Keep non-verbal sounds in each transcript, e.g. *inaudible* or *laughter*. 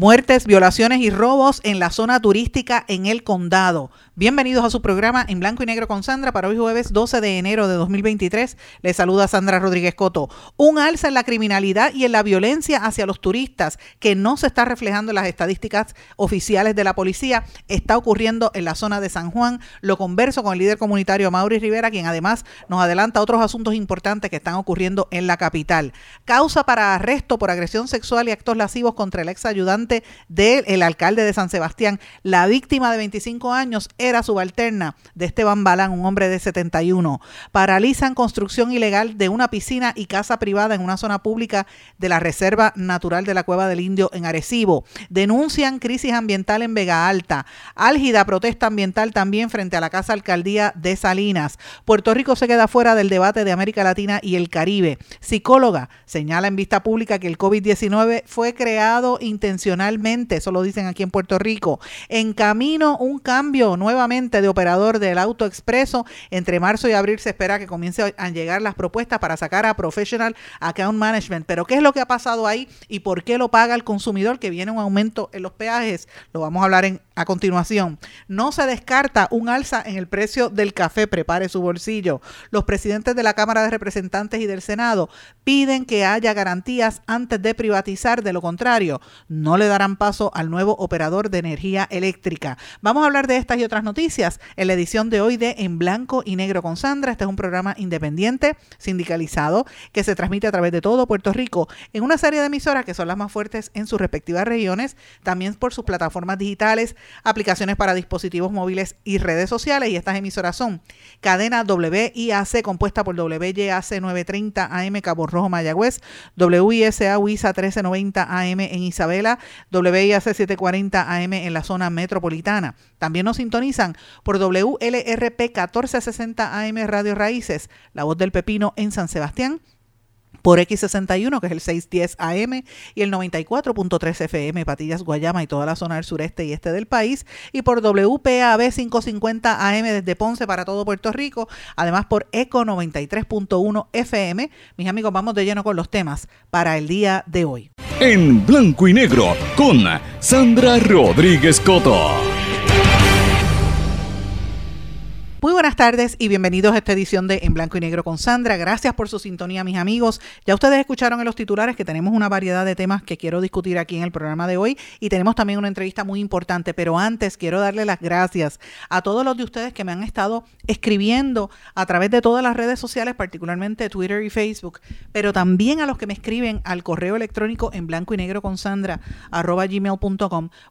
Muertes, violaciones y robos en la zona turística en el condado. Bienvenidos a su programa en blanco y negro con Sandra para hoy jueves 12 de enero de 2023. Les saluda Sandra Rodríguez Coto. Un alza en la criminalidad y en la violencia hacia los turistas que no se está reflejando en las estadísticas oficiales de la policía está ocurriendo en la zona de San Juan. Lo converso con el líder comunitario Mauri Rivera, quien además nos adelanta otros asuntos importantes que están ocurriendo en la capital. Causa para arresto por agresión sexual y actos lascivos contra el ex ayudante del alcalde de San Sebastián. La víctima de 25 años era subalterna de Esteban Balán, un hombre de 71. Paralizan construcción ilegal de una piscina y casa privada en una zona pública de la Reserva Natural de la Cueva del Indio en Arecibo. Denuncian crisis ambiental en Vega Alta. Álgida protesta ambiental también frente a la Casa Alcaldía de Salinas. Puerto Rico se queda fuera del debate de América Latina y el Caribe. Psicóloga señala en vista pública que el COVID-19 fue creado intencionalmente, eso lo dicen aquí en Puerto Rico. En camino un cambio nuevamente de operador del auto expreso. Entre marzo y abril se espera que comience a llegar las propuestas para sacar a Professional Account Management. Pero ¿qué es lo que ha pasado ahí y por qué lo paga el consumidor? Que viene un aumento en los peajes. Lo vamos a hablar en, a continuación. No se descarta un alza en el precio del café. Prepare su bolsillo. Los presidentes de la Cámara de Representantes y del Senado piden que haya garantías antes de privatizar. De lo contrario, no le darán paso al nuevo operador de energía eléctrica. Vamos a hablar de estas y otras noticias en la edición de hoy de En Blanco y Negro con Sandra. Este es un programa independiente, sindicalizado, que se transmite a través de todo Puerto Rico en una serie de emisoras que son las más fuertes en sus respectivas regiones, también por sus plataformas digitales, aplicaciones para dispositivos móviles y redes sociales. Y estas emisoras son Cadena WIAC, compuesta por WYAC 930 AM Cabo Rojo Mayagüez, WISA WISA 1390 AM en Isabela, WIAC 740 AM en la zona metropolitana. También nos sintonizan por WLRP 1460 AM Radio Raíces, La Voz del Pepino en San Sebastián por X61, que es el 610 AM, y el 94.3 FM, Patillas, Guayama y toda la zona del sureste y este del país, y por WPAB 550 AM desde Ponce para todo Puerto Rico, además por ECO 93.1 FM. Mis amigos, vamos de lleno con los temas para el día de hoy. En blanco y negro, con Sandra Rodríguez Coto. Muy buenas tardes y bienvenidos a esta edición de En Blanco y Negro con Sandra. Gracias por su sintonía, mis amigos. Ya ustedes escucharon en los titulares que tenemos una variedad de temas que quiero discutir aquí en el programa de hoy y tenemos también una entrevista muy importante. Pero antes quiero darle las gracias a todos los de ustedes que me han estado escribiendo a través de todas las redes sociales, particularmente Twitter y Facebook, pero también a los que me escriben al correo electrónico en blanco y negro con Sandra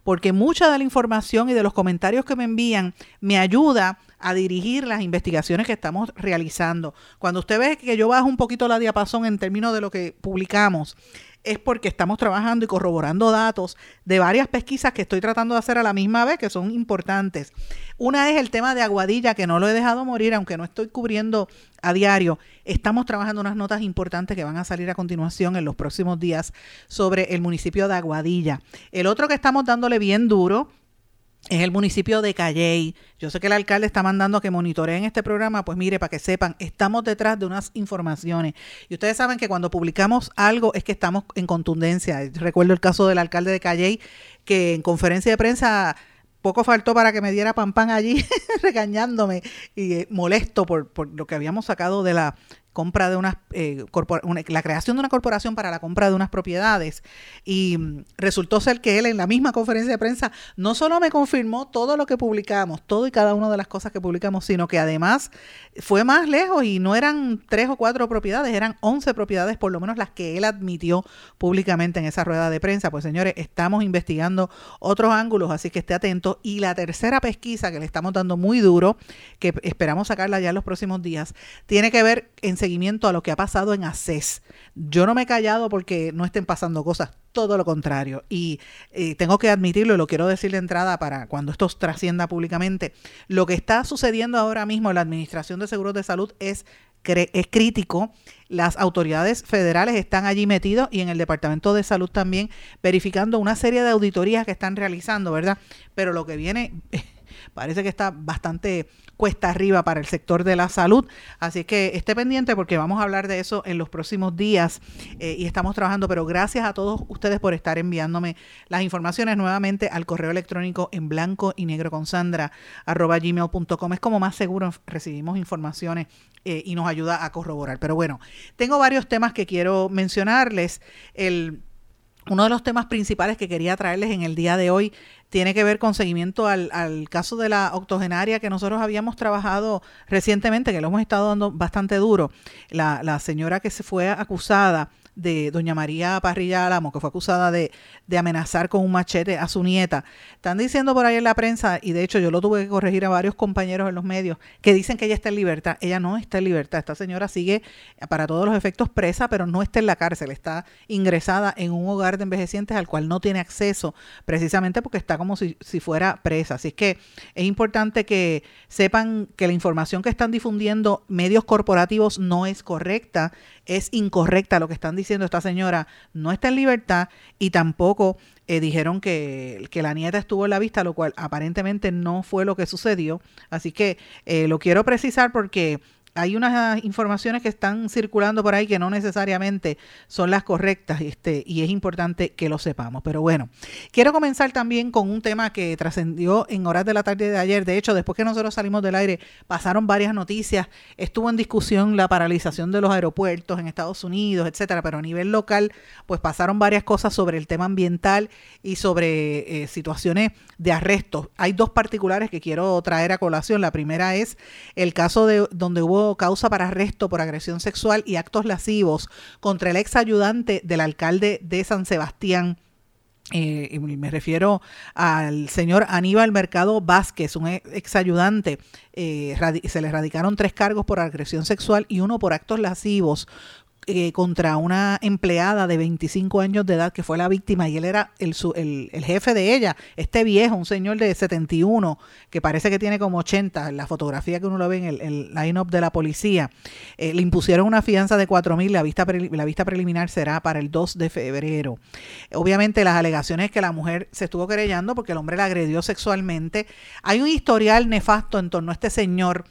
porque mucha de la información y de los comentarios que me envían me ayuda a dirigir las investigaciones que estamos realizando. Cuando usted ve que yo bajo un poquito la diapasón en términos de lo que publicamos, es porque estamos trabajando y corroborando datos de varias pesquisas que estoy tratando de hacer a la misma vez, que son importantes. Una es el tema de Aguadilla, que no lo he dejado morir, aunque no estoy cubriendo a diario. Estamos trabajando unas notas importantes que van a salir a continuación en los próximos días sobre el municipio de Aguadilla. El otro que estamos dándole bien duro es el municipio de Calley. Yo sé que el alcalde está mandando a que monitoreen este programa, pues mire, para que sepan, estamos detrás de unas informaciones. Y ustedes saben que cuando publicamos algo es que estamos en contundencia. Recuerdo el caso del alcalde de Calley, que en conferencia de prensa poco faltó para que me diera pan pan allí *laughs* regañándome y eh, molesto por, por, lo que habíamos sacado de la compra de unas, eh, la creación de una corporación para la compra de unas propiedades. Y mm, resultó ser que él en la misma conferencia de prensa no solo me confirmó todo lo que publicamos, todo y cada una de las cosas que publicamos, sino que además fue más lejos y no eran tres o cuatro propiedades, eran once propiedades, por lo menos las que él admitió públicamente en esa rueda de prensa. Pues señores, estamos investigando otros ángulos, así que esté atento. Y la tercera pesquisa que le estamos dando muy duro, que esperamos sacarla ya en los próximos días, tiene que ver en seguimiento a lo que ha pasado en ACES. Yo no me he callado porque no estén pasando cosas, todo lo contrario. Y eh, tengo que admitirlo y lo quiero decir de entrada para cuando esto trascienda públicamente. Lo que está sucediendo ahora mismo en la Administración de Seguros de Salud es es crítico. Las autoridades federales están allí metidos y en el Departamento de Salud también verificando una serie de auditorías que están realizando, ¿verdad? Pero lo que viene *laughs* parece que está bastante cuesta arriba para el sector de la salud. Así que esté pendiente porque vamos a hablar de eso en los próximos días eh, y estamos trabajando. Pero gracias a todos ustedes por estar enviándome las informaciones nuevamente al correo electrónico en blanco y negro con Sandra arroba gmail.com. Es como más seguro recibimos informaciones eh, y nos ayuda a corroborar. Pero bueno, tengo varios temas que quiero mencionarles. El uno de los temas principales que quería traerles en el día de hoy tiene que ver con seguimiento al, al, caso de la octogenaria que nosotros habíamos trabajado recientemente, que lo hemos estado dando bastante duro. La, la señora que se fue acusada de doña María Parrilla Álamo, que fue acusada de, de, amenazar con un machete a su nieta. Están diciendo por ahí en la prensa, y de hecho yo lo tuve que corregir a varios compañeros en los medios, que dicen que ella está en libertad. Ella no está en libertad. Esta señora sigue para todos los efectos presa, pero no está en la cárcel. Está ingresada en un hogar de envejecientes al cual no tiene acceso, precisamente porque está como si, si fuera presa. Así es que es importante que sepan que la información que están difundiendo medios corporativos no es correcta es incorrecta lo que están diciendo esta señora, no está en libertad y tampoco eh, dijeron que, que, la nieta estuvo en la vista, lo cual aparentemente no fue lo que sucedió. Así que eh, lo quiero precisar porque hay unas informaciones que están circulando por ahí que no necesariamente son las correctas este, y es importante que lo sepamos. Pero bueno, quiero comenzar también con un tema que trascendió en horas de la tarde de ayer. De hecho, después que nosotros salimos del aire, pasaron varias noticias. Estuvo en discusión la paralización de los aeropuertos en Estados Unidos, etcétera, pero a nivel local, pues pasaron varias cosas sobre el tema ambiental y sobre eh, situaciones de arrestos. Hay dos particulares que quiero traer a colación. La primera es el caso de donde hubo causa para arresto por agresión sexual y actos lascivos contra el ex ayudante del alcalde de San Sebastián. Eh, me refiero al señor Aníbal Mercado Vázquez, un ex ayudante. Eh, se le radicaron tres cargos por agresión sexual y uno por actos lascivos eh, contra una empleada de 25 años de edad que fue la víctima y él era el, el, jefe de ella, este viejo, un señor de 71 que parece que tiene como 80, en la fotografía que uno lo ve en el, el line-up de la policía, eh, le impusieron una fianza de 4 mil, la vista, la vista preliminar será para el 2 de febrero. Obviamente las alegaciones que la mujer se estuvo querellando porque el hombre la agredió sexualmente. Hay un historial nefasto en torno a este señor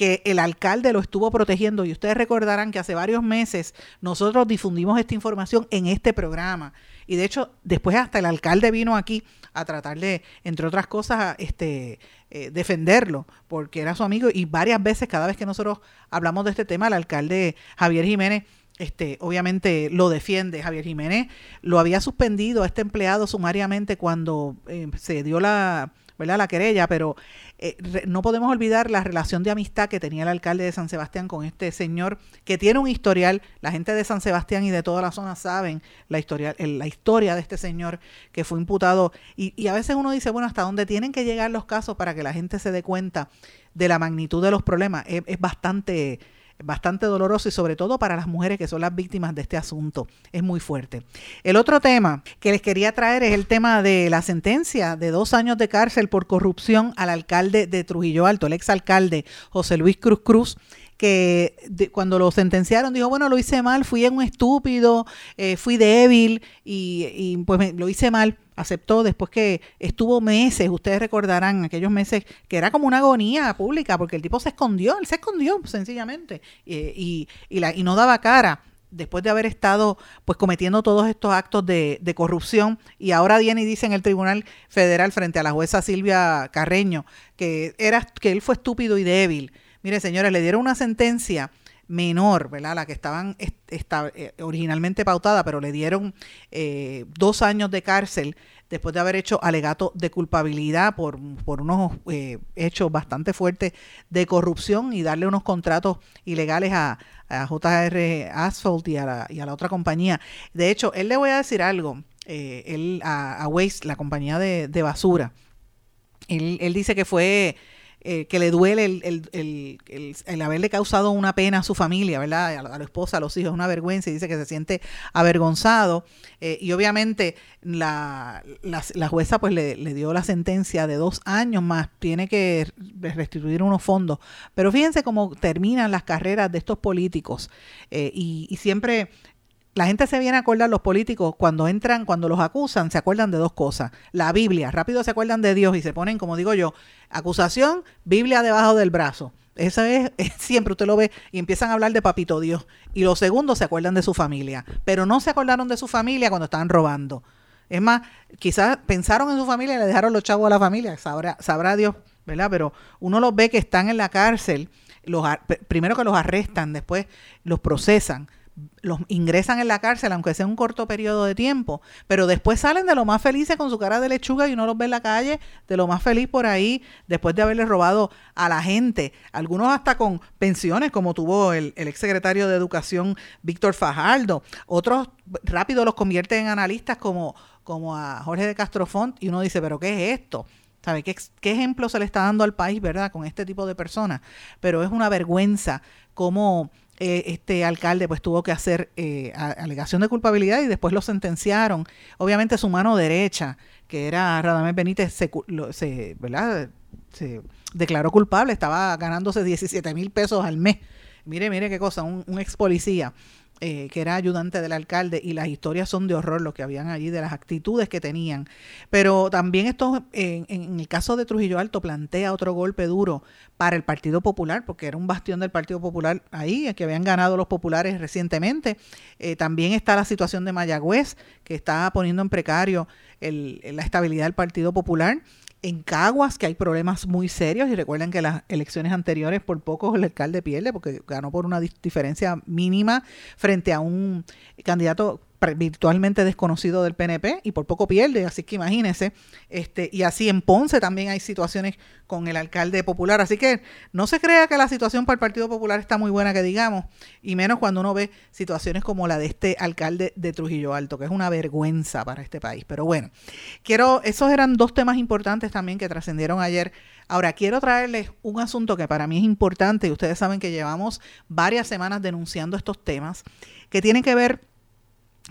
que el alcalde lo estuvo protegiendo. Y ustedes recordarán que hace varios meses nosotros difundimos esta información en este programa. Y de hecho después hasta el alcalde vino aquí a tratar de, entre otras cosas, este, eh, defenderlo, porque era su amigo. Y varias veces cada vez que nosotros hablamos de este tema, el alcalde Javier Jiménez este, obviamente lo defiende. Javier Jiménez lo había suspendido a este empleado sumariamente cuando eh, se dio la, ¿verdad? la querella, pero eh, no podemos olvidar la relación de amistad que tenía el alcalde de San Sebastián con este señor que tiene un historial. La gente de San Sebastián y de toda la zona saben la historia, la historia de este señor que fue imputado. Y, a veces uno dice, bueno, ¿hasta dónde tienen que llegar los casos para que la gente se dé cuenta de la magnitud de los problemas? es bastante bastante doloroso y sobre todo para las mujeres que son las víctimas de este asunto. Es muy fuerte. El otro tema que les quería traer es el tema de la sentencia de dos años de cárcel por corrupción al alcalde de Trujillo Alto, el exalcalde José Luis Cruz Cruz, que cuando lo sentenciaron dijo, bueno, lo hice mal, fui un estúpido, eh, fui débil y, pues lo hice mal. Aceptó después que estuvo meses, ustedes recordarán aquellos meses que era como una agonía pública porque el tipo se escondió, él se escondió sencillamente y, la, y no daba cara después de haber estado pues cometiendo todos estos actos de, de, corrupción y ahora viene y dice en el Tribunal Federal frente a la jueza Silvia Carreño que era que él fue estúpido y débil Mire, señores, le dieron una sentencia menor, ¿verdad? La que estaban eh, originalmente pautada, pero le dieron eh, dos años de cárcel después de haber hecho alegato de culpabilidad por, por unos eh, hechos bastante fuertes de corrupción y darle unos contratos ilegales a, a JR Asphalt y a, la, a otra compañía. De hecho, él le voy a decir algo, él, a, Waste, la compañía de, basura, él dice que fue eh, que le duele el, haberle causado una pena a su familia, ¿verdad? A la, esposa, a los hijos, una vergüenza y dice que se siente avergonzado. Eh, y obviamente la, la, jueza pues le, dio la sentencia de dos años más, tiene que restituir unos fondos. Pero fíjense cómo terminan las carreras de estos políticos eh, y, y siempre la gente se viene a acordar, los políticos, cuando entran, cuando los acusan, se acuerdan de dos cosas. La Biblia, rápido se acuerdan de Dios y se ponen, como digo yo, acusación, Biblia debajo del brazo. Eso es, *laughs* siempre usted lo ve y empiezan a hablar de papito Dios. Y los segundos se acuerdan de su familia, pero no se acordaron de su familia cuando estaban robando. Es más, quizás pensaron en su familia y le dejaron los chavos a la familia, sabrá, sabrá Dios, ¿verdad? Pero uno los ve que están en la cárcel, los, primero que los arrestan, después los procesan los ingresan en la cárcel, aunque sea un corto periodo de tiempo, pero después salen de lo más felices con su cara de lechuga y uno los ve en la calle de lo más feliz por ahí, después de haberle robado a la gente, algunos hasta con pensiones, como tuvo el, el exsecretario de Educación Víctor Fajardo, otros rápido los convierten en analistas como, como a Jorge de Castrofont, y uno dice, pero ¿qué es esto? ¿Sabe qué, qué ejemplo se le está dando al país, verdad, con este tipo de personas? Pero es una vergüenza cómo eh, este alcalde pues tuvo que hacer eh, alegación de culpabilidad y después lo sentenciaron. Obviamente su mano derecha, que era Radamés Benítez, se, se, ¿verdad? se declaró culpable, estaba ganándose 17 mil pesos al mes. Mire, mire qué cosa, un, un ex policía. Eh, que era ayudante del alcalde, y las historias son de horror, lo que habían allí, de las actitudes que tenían. Pero también esto, en, el caso de Trujillo Alto, plantea otro golpe duro para el Partido Popular, porque era un bastión del Partido Popular ahí, que habían ganado los populares recientemente. Eh, también está la situación de Mayagüez, que está poniendo en precario el, la estabilidad del Partido Popular en Caguas, que hay problemas muy serios, y recuerden que las elecciones anteriores por poco el alcalde pierde, porque ganó por una diferencia mínima frente a un candidato virtualmente desconocido del PNP y por poco pierde, así que imagínense, este, y así en Ponce también hay situaciones con el alcalde popular, así que no se crea que la situación para el Partido Popular está muy buena que digamos, y menos cuando uno ve situaciones como la de este alcalde de Trujillo Alto, que es una vergüenza para este país. Pero bueno, quiero, esos eran dos temas importantes también que trascendieron ayer. Ahora, quiero traerles un asunto que para mí es importante, y ustedes saben que llevamos varias semanas denunciando estos temas, que tienen que ver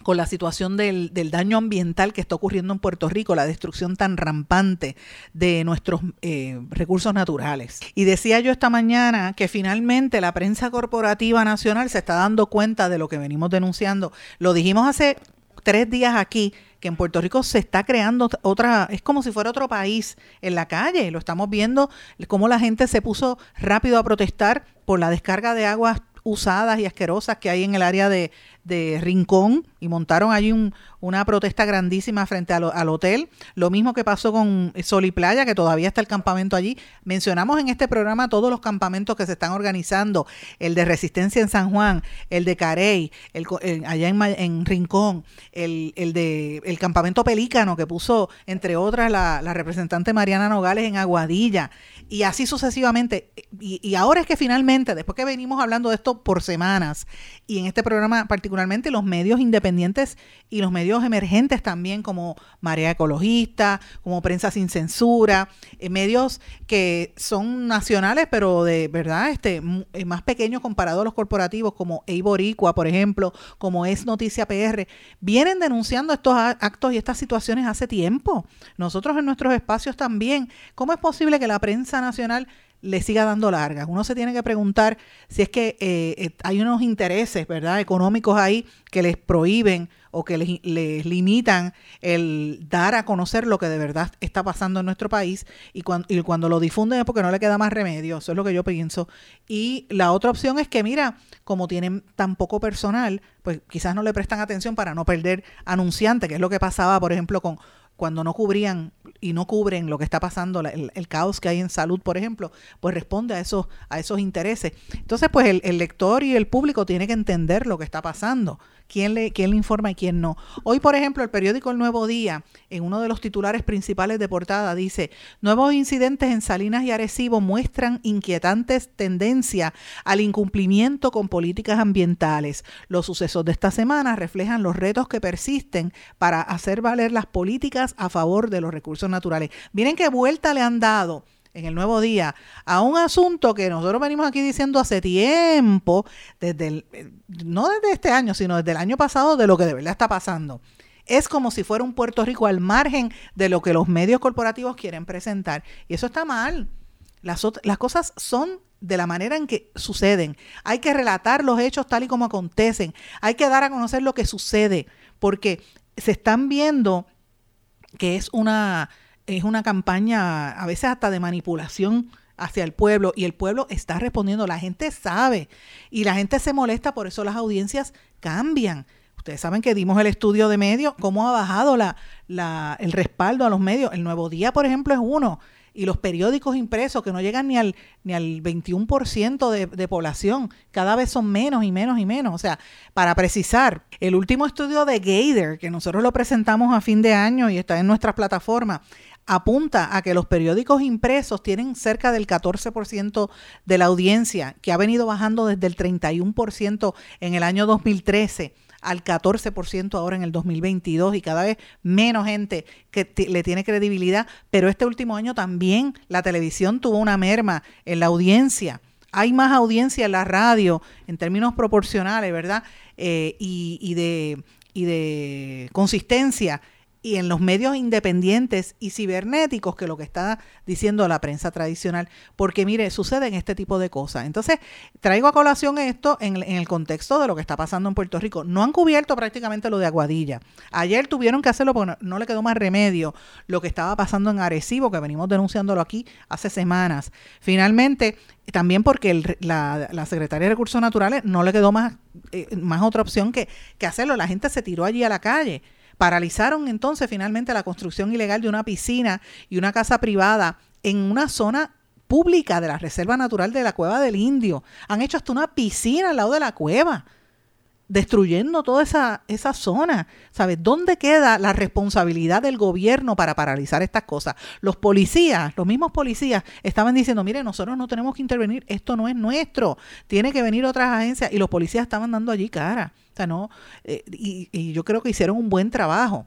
con la situación del, daño ambiental que está ocurriendo en Puerto Rico, la destrucción tan rampante de nuestros eh, recursos naturales. Y decía yo esta mañana que finalmente la prensa corporativa nacional se está dando cuenta de lo que venimos denunciando. Lo dijimos hace tres días aquí, que en Puerto Rico se está creando otra, es como si fuera otro país en la calle. Lo estamos viendo, cómo la gente se puso rápido a protestar por la descarga de aguas usadas y asquerosas que hay en el área de, de Rincón y montaron allí un, una protesta grandísima frente al hotel. Lo mismo que pasó con Sol y Playa, que todavía está el campamento allí. Mencionamos en este programa todos los campamentos que se están organizando, el de Resistencia en San Juan, el de Carey, el, allá en, en, Rincón, el, el de el campamento Pelícano que puso, entre otras, la, la representante Mariana Nogales en Aguadilla, y así sucesivamente. Y, y ahora es que finalmente, después que venimos hablando de esto por semanas, y en este programa particularmente los medios independientes y los medios emergentes también como Marea Ecologista, como Prensa Sin Censura, eh, medios que son nacionales pero de verdad este eh, más pequeños comparados a los corporativos como Eiboricua, por ejemplo, como es Noticia PR, vienen denunciando estos actos y estas situaciones hace tiempo. Nosotros en nuestros espacios también. ¿Cómo es posible que la prensa nacional le siga dando largas. Uno se tiene que preguntar si es que eh, eh, hay unos intereses, ¿verdad?, económicos ahí que les prohíben o que les, limitan el dar a conocer lo que de verdad está pasando en nuestro país y cuando, y cuando lo difunden es porque no le queda más remedio, eso es lo que yo pienso. Y la otra opción es que, mira, como tienen tan poco personal, pues quizás no le prestan atención para no perder anunciante, que es lo que pasaba, por ejemplo, con cuando no cubrían y no cubren lo que está pasando, el, caos que hay en salud, por ejemplo, pues responde a esos, a esos intereses. Entonces, pues el, el lector y el público tiene que entender lo que está pasando quién le, quién informa y quién no. Hoy, por ejemplo, el periódico El Nuevo Día, en uno de los titulares principales de portada, dice, nuevos incidentes en Salinas y Arecibo muestran inquietantes tendencias al incumplimiento con políticas ambientales. Los sucesos de esta semana reflejan los retos que persisten para hacer valer las políticas a favor de los recursos naturales. Miren qué vuelta le han dado en el nuevo día a un asunto que nosotros venimos aquí diciendo hace tiempo, desde eh, no desde este año, sino desde el año pasado, de lo que de verdad está pasando. Es como si fuera un Puerto Rico al margen de lo que los medios corporativos quieren presentar. Y eso está mal. Las cosas son de la manera en que suceden. Hay que relatar los hechos tal y como acontecen. Hay que dar a conocer lo que sucede, porque se están viendo que es una es una campaña a veces hasta de manipulación hacia el pueblo y el pueblo está respondiendo, la gente sabe y la gente se molesta, por eso las audiencias cambian. Ustedes saben que dimos el estudio de medios, cómo ha bajado la, la, el respaldo a los medios. El Nuevo Día, por ejemplo, es uno y los periódicos impresos que no llegan ni al, ni al 21% de, de población, cada vez son menos y menos y menos. O sea, para precisar, el último estudio de Gator, que nosotros lo presentamos a fin de año y está en nuestras plataformas, apunta a que los periódicos impresos tienen cerca del 14% de la audiencia, que ha venido bajando desde el 31% en el año 2013 al 14% ahora en el 2022 y cada vez menos gente que le tiene credibilidad, pero este último año también la televisión tuvo una merma en la audiencia. Hay más audiencia en la radio en términos proporcionales, ¿verdad? Eh, y, de, y de consistencia y en los medios independientes y cibernéticos que lo que está diciendo la prensa tradicional, porque mire, suceden este tipo de cosas. Entonces, traigo a colación esto en, el contexto de lo que está pasando en Puerto Rico. No han cubierto prácticamente lo de Aguadilla. Ayer tuvieron que hacerlo porque no, le quedó más remedio lo que estaba pasando en Arecibo, que venimos denunciándolo aquí hace semanas. Finalmente, también porque la, Secretaría de Recursos Naturales no le quedó más, eh, más otra opción que, que hacerlo. La gente se tiró allí a la calle Paralizaron entonces finalmente la construcción ilegal de una piscina y una casa privada en una zona pública de la Reserva Natural de la Cueva del Indio. Han hecho hasta una piscina al lado de la cueva, destruyendo toda esa, esa zona. ¿Sabes? ¿Dónde queda la responsabilidad del gobierno para paralizar estas cosas? Los policías, los mismos policías, estaban diciendo, mire, nosotros no tenemos que intervenir, esto no es nuestro, tiene que venir otras agencias, y los policías estaban dando allí cara. ¿No? Eh, y, yo creo que hicieron un buen trabajo.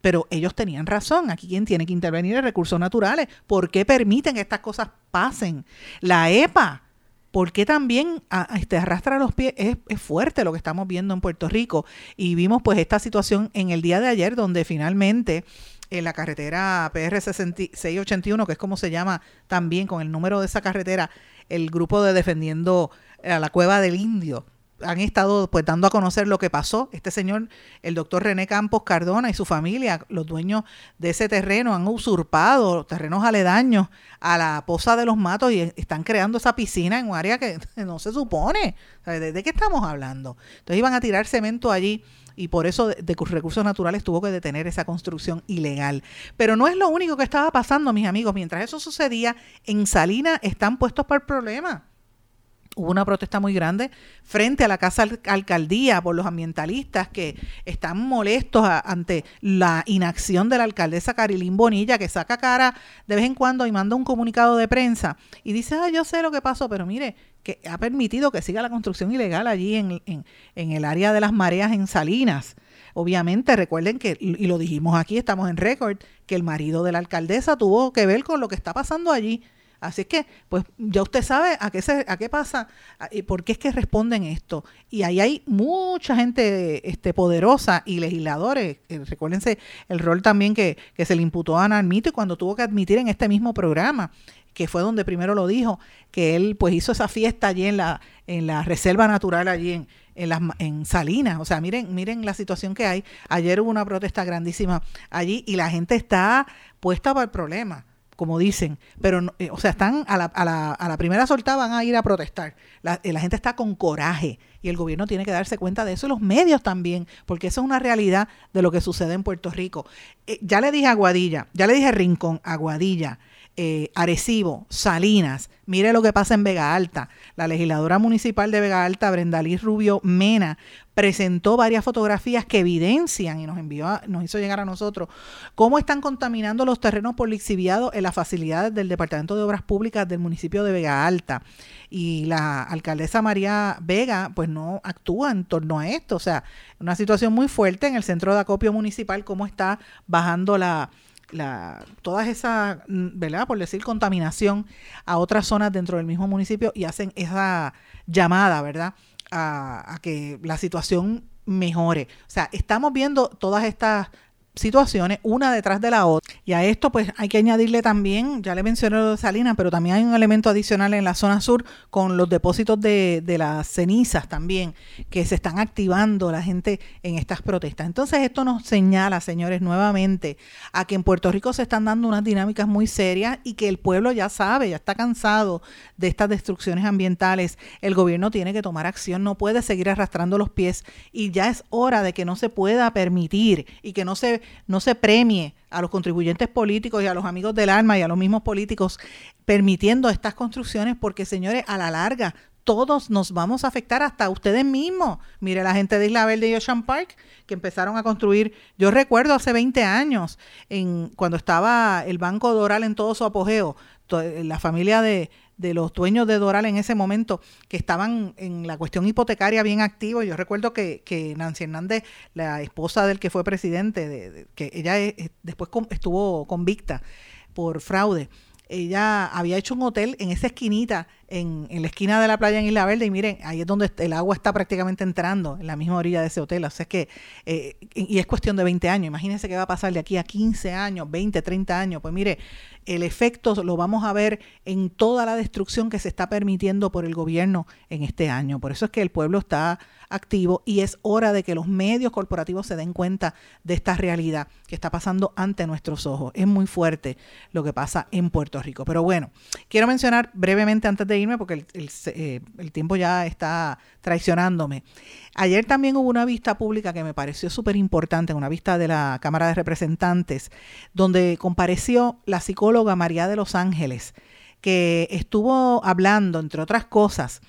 Pero ellos tenían razón. Aquí quien tiene que intervenir es recursos naturales. ¿Por qué permiten que estas cosas pasen? La EPA, ¿por qué también este, arrastra los pies? Es, fuerte lo que estamos viendo en Puerto Rico. Y vimos pues esta situación en el día de ayer donde finalmente en la carretera PR 681, que es como se llama también con el número de esa carretera, el grupo de Defendiendo a la Cueva del Indio, han estado pues dando a conocer lo que pasó. Este señor, el doctor René Campos Cardona y su familia, los dueños de ese terreno, han usurpado terrenos aledaños a la poza de los matos y están creando esa piscina en un área que *laughs* no se supone. ¿De, qué estamos hablando? Entonces iban a tirar cemento allí y por eso de, de, recursos naturales tuvo que detener esa construcción ilegal. Pero no es lo único que estaba pasando, mis amigos. Mientras eso sucedía, en Salina están puestos para el problema Hubo una protesta muy grande frente a la Casa Alcaldía por los ambientalistas que están molestos ante la inacción de la alcaldesa Carilín Bonilla, que saca cara de vez en cuando y manda un comunicado de prensa y dice, ah, yo sé lo que pasó, pero mire, que ha permitido que siga la construcción ilegal allí en, en, el área de las mareas en Salinas. Obviamente, recuerden que, y lo dijimos aquí, estamos en récord, que el marido de la alcaldesa tuvo que ver con lo que está pasando allí Así que, pues ya usted sabe a qué, se, a qué pasa y por qué es que responden esto. Y ahí hay mucha gente este, poderosa y legisladores. Eh, recuérdense el rol también que, que se le imputó a Ana Armito y cuando tuvo que admitir en este mismo programa que fue donde primero lo dijo, que él pues hizo esa fiesta allí en la, en la reserva natural allí en, en, en Salinas. O sea, miren, miren la situación que hay. Ayer hubo una protesta grandísima allí y la gente está puesta para el problema como dicen, pero, eh, o sea, están a la, a, la, a la, primera soltada van a ir a protestar. La, eh, la, gente está con coraje y el gobierno tiene que darse cuenta de eso y los medios también, porque eso es una realidad de lo que sucede en Puerto Rico. Eh, ya le dije a Aguadilla, ya le dije a Rincón, Aguadilla, eh, Arecibo, Salinas, mire lo que pasa en Vega Alta. La legisladora municipal de Vega Alta, Brendalí Rubio Mena, presentó varias fotografías que evidencian y nos envió, nos hizo llegar a nosotros cómo están contaminando los terrenos por lixiviados en las facilidades del Departamento de Obras Públicas del municipio de Vega Alta. Y la alcaldesa María Vega, pues no actúa en torno a esto. O sea, una situación muy fuerte en el centro de acopio municipal, cómo está bajando la la, todas esas, mm, ¿verdad? Por decir contaminación a otras zonas dentro del mismo municipio y hacen esa llamada, ¿verdad? A que la situación mejore. O sea, estamos viendo todas estas situaciones, una detrás de la otra. Y a esto pues hay que añadirle también, ya le mencioné lo de Salinas, pero también hay un elemento adicional en la zona sur con los depósitos de, de las cenizas también, que se están activando la gente en estas protestas. Entonces esto nos señala, señores, nuevamente a que en Puerto Rico se están dando unas dinámicas muy serias y que el pueblo ya sabe, ya está cansado de estas destrucciones ambientales. El gobierno tiene que tomar acción, no puede seguir arrastrando los pies y ya es hora de que no se pueda permitir y que no se no se premie a los contribuyentes políticos y a los amigos del alma y a los mismos políticos permitiendo estas construcciones porque, señores, a la larga todos nos vamos a afectar, hasta ustedes mismos. Mire, la gente de Isla Verde y Ocean Park, que empezaron a construir, yo recuerdo hace 20 años, en, cuando estaba el Banco Doral en todo su apogeo, la familia de, de los dueños de Doral en ese momento que estaban en la cuestión hipotecaria bien activos. Yo recuerdo que, que Nancy Hernández, la esposa del que fue presidente, de, que ella después estuvo convicta por fraude, ella había hecho un hotel en esa esquinita, en, la esquina de la playa en Isla Verde, y miren, ahí es donde el agua está prácticamente entrando, en la misma orilla de ese hotel. O sea, es que, eh, y es cuestión de 20 años. Imagínense qué va a pasar de aquí a 15 años, 20, 30 años. Pues mire, el efecto lo vamos a ver en toda la destrucción que se está permitiendo por el gobierno en este año. Por eso es que el pueblo está activo y es hora de que los medios corporativos se den cuenta de esta realidad que está pasando ante nuestros ojos. Es muy fuerte lo que pasa en Puerto Rico. Pero bueno, quiero mencionar brevemente antes de porque el, eh, tiempo ya está traicionándome. Ayer también hubo una vista pública que me pareció súper importante, una vista de la Cámara de Representantes, donde compareció la psicóloga María de los Ángeles, que estuvo hablando, entre otras cosas,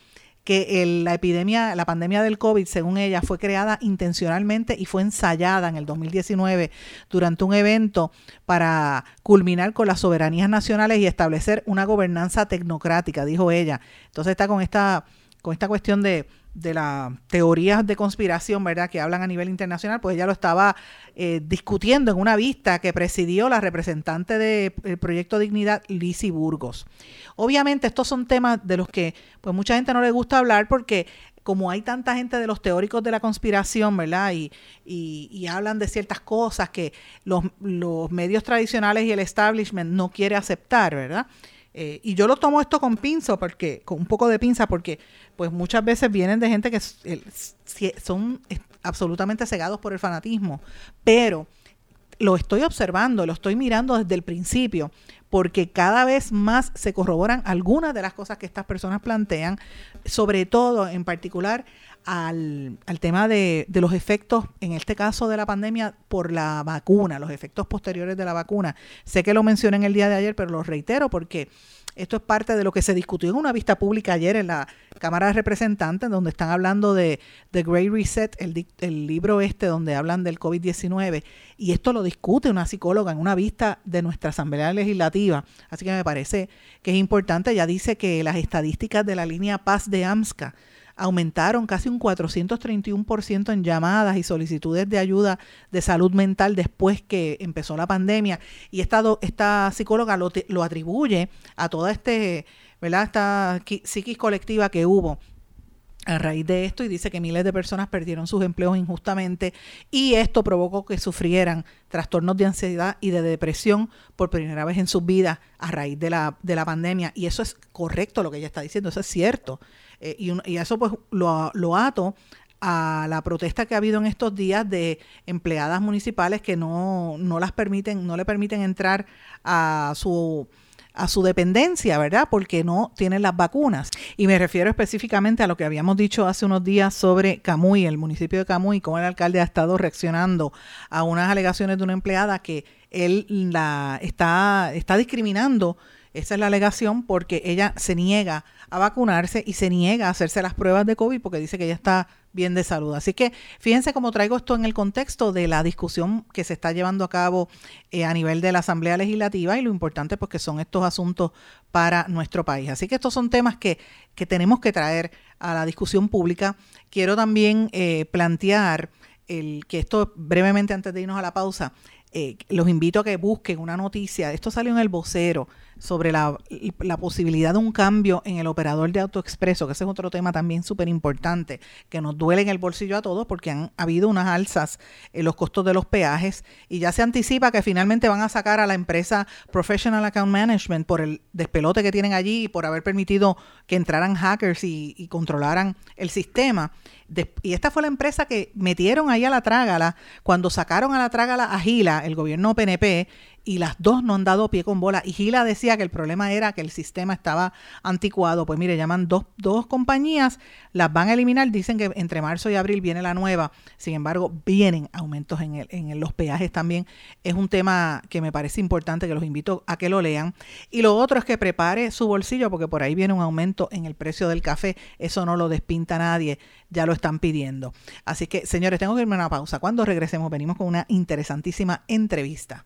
que la epidemia, la pandemia del COVID, según ella, fue creada intencionalmente y fue ensayada en el 2019 durante un evento para culminar con las soberanías nacionales y establecer una gobernanza tecnocrática, dijo ella. Entonces está con esta, con esta cuestión de de las teorías de conspiración, ¿verdad?, que hablan a nivel internacional, pues ella lo estaba eh, discutiendo en una vista que presidió la representante del Proyecto Dignidad, Lisi Burgos. Obviamente estos son temas de los que pues mucha gente no le gusta hablar porque como hay tanta gente de los teóricos de la conspiración, ¿verdad? Y, y, hablan de ciertas cosas que los, los medios tradicionales y el establishment no quiere aceptar, ¿verdad? Eh, y yo lo tomo esto con pinzo, porque, con un poco de pinza, porque pues muchas veces vienen de gente que son absolutamente cegados por el fanatismo, pero lo estoy observando, lo estoy mirando desde el principio, porque cada vez más se corroboran algunas de las cosas que estas personas plantean, sobre todo en particular al, al tema de, de, los efectos, en este caso de la pandemia, por la vacuna, los efectos posteriores de la vacuna. Sé que lo mencioné en el día de ayer, pero lo reitero porque esto es parte de lo que se discutió en una vista pública ayer en la Cámara de Representantes, donde están hablando de The Great Reset, el, libro este donde hablan del COVID-19, y esto lo discute una psicóloga en una vista de nuestra Asamblea Legislativa. Así que me parece que es importante. Ya dice que las estadísticas de la línea Paz de AMSCA aumentaron casi un 431% en llamadas y solicitudes de ayuda de salud mental después que empezó la pandemia. Y esta, esta psicóloga lo, lo atribuye a toda este, ¿verdad? esta psiquis colectiva que hubo a raíz de esto y dice que miles de personas perdieron sus empleos injustamente y esto provocó que sufrieran trastornos de ansiedad y de depresión por primera vez en sus vidas a raíz de la, de la pandemia. Y eso es correcto lo que ella está diciendo, eso es cierto. Eh, y, eso pues lo, lo ato a la protesta que ha habido en estos días de empleadas municipales que no, no las permiten, no le permiten entrar a su a su dependencia, ¿verdad? Porque no tienen las vacunas. Y me refiero específicamente a lo que habíamos dicho hace unos días sobre Camuy, el municipio de Camuy, cómo el alcalde ha estado reaccionando a unas alegaciones de una empleada que él la está, está discriminando esa es la alegación porque ella se niega a vacunarse y se niega a hacerse las pruebas de COVID porque dice que ella está bien de salud. Así que fíjense cómo traigo esto en el contexto de la discusión que se está llevando a cabo eh, a nivel de la Asamblea Legislativa y lo importante pues son estos asuntos para nuestro país. Así que estos son temas que, que tenemos que traer a la discusión pública. Quiero también eh, plantear el que esto brevemente antes de irnos a la pausa, eh, los invito a que busquen una noticia, esto salió en el vocero, sobre la, la, posibilidad de un cambio en el operador de AutoExpreso, que ese es otro tema también súper importante, que nos duele en el bolsillo a todos porque han habido unas alzas en los costos de los peajes y ya se anticipa que finalmente van a sacar a la empresa Professional Account Management por el despelote que tienen allí y por haber permitido que entraran hackers y, y controlaran el sistema. Y esta fue la empresa que metieron ahí a la trágala. Cuando sacaron a la trágala a Gila, el gobierno PNP, y las dos no han dado pie con bola. Y Gila decía que el problema era que el sistema estaba anticuado. Pues mire, llaman dos, dos compañías, las van a eliminar, dicen que entre marzo y abril viene la nueva. Sin embargo, vienen aumentos en, el, en los peajes también. Es un tema que me parece importante, que los invito a que lo lean. Y lo otro es que prepare su bolsillo, porque por ahí viene un aumento en el precio del café. Eso no lo despinta nadie, ya lo están pidiendo. Así que, señores, tengo que irme a una pausa. Cuando regresemos, venimos con una interesantísima entrevista.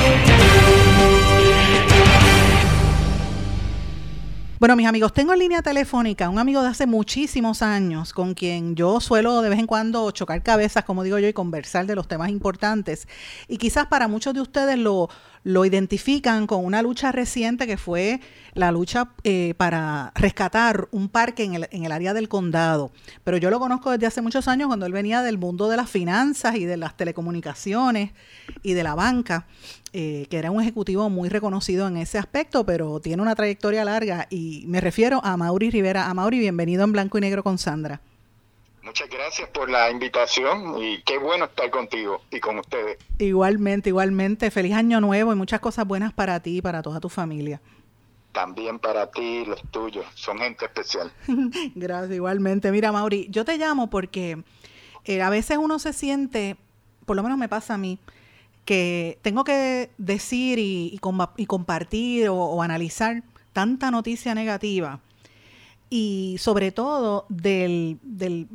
Bueno, mis amigos, tengo en línea telefónica un amigo de hace muchísimos años con quien yo suelo de vez en cuando chocar cabezas, como digo yo, y conversar de los temas importantes. Y quizás para muchos de ustedes lo, lo identifican con una lucha reciente que fue la lucha eh, para rescatar un parque en el, en el área del condado. Pero yo lo conozco desde hace muchos años cuando él venía del mundo de las finanzas y de las telecomunicaciones y de la banca. Eh, que era un ejecutivo muy reconocido en ese aspecto, pero tiene una trayectoria larga y me refiero a Mauri Rivera. A Mauri, bienvenido en Blanco y Negro con Sandra. Muchas gracias por la invitación y qué bueno estar contigo y con ustedes. Igualmente, igualmente. Feliz año nuevo y muchas cosas buenas para ti y para toda tu familia. También para ti y los tuyos. Son gente especial. *laughs* gracias, igualmente. Mira, Mauri, yo te llamo porque eh, a veces uno se siente, por lo menos me pasa a mí, que tengo que decir y, y, compartir o, analizar tanta noticia negativa y sobre todo del, del,